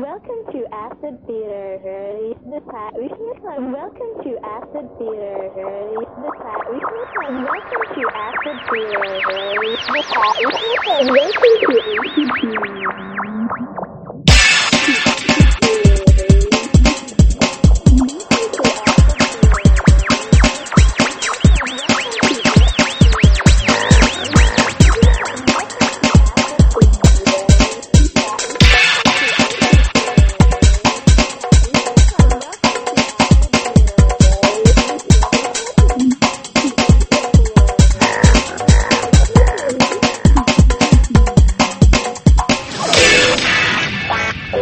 Welcome to Acid Theater. Release the time. We Welcome to Acid Theater. Release the. We Welcome to Acid Theater. The time. We Welcome to Acid Theater.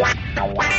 哇哇哇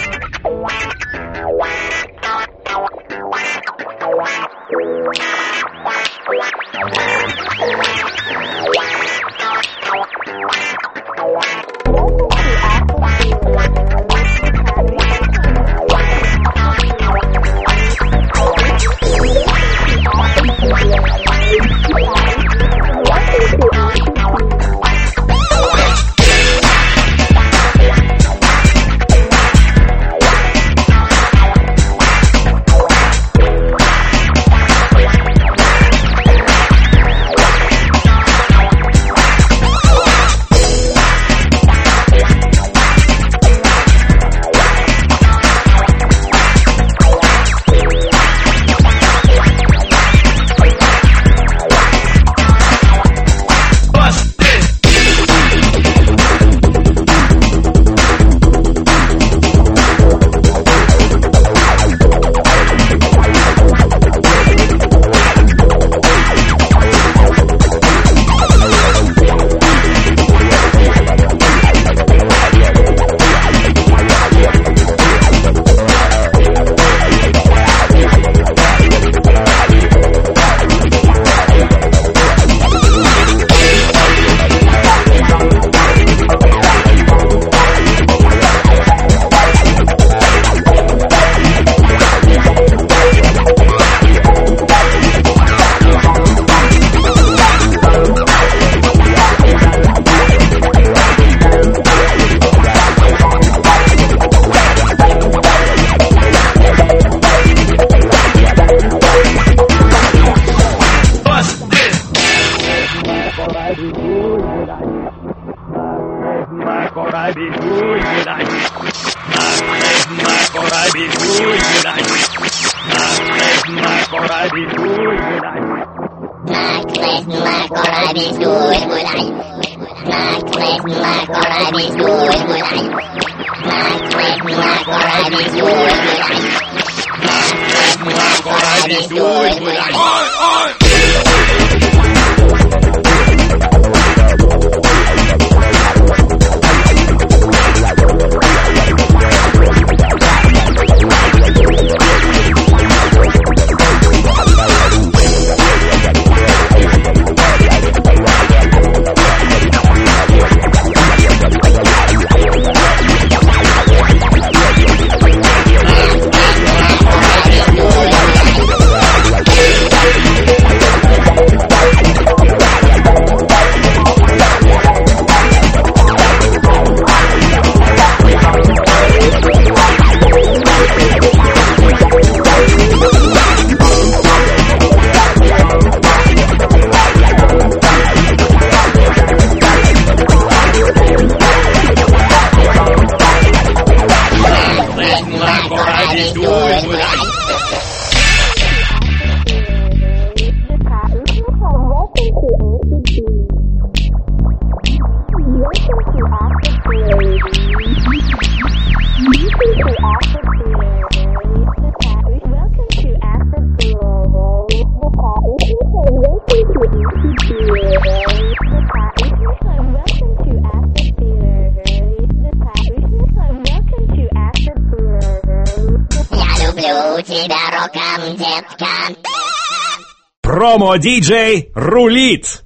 I be doing it? I Mark, or I be doing it? I Mark, or I be doing it? I Mark, or I be doing it? I Mark, or I be doing it? I Mark, or I be doing it? I Mark, or I be doing it? I Куплю тебя роком, детка. Промо-диджей рулит!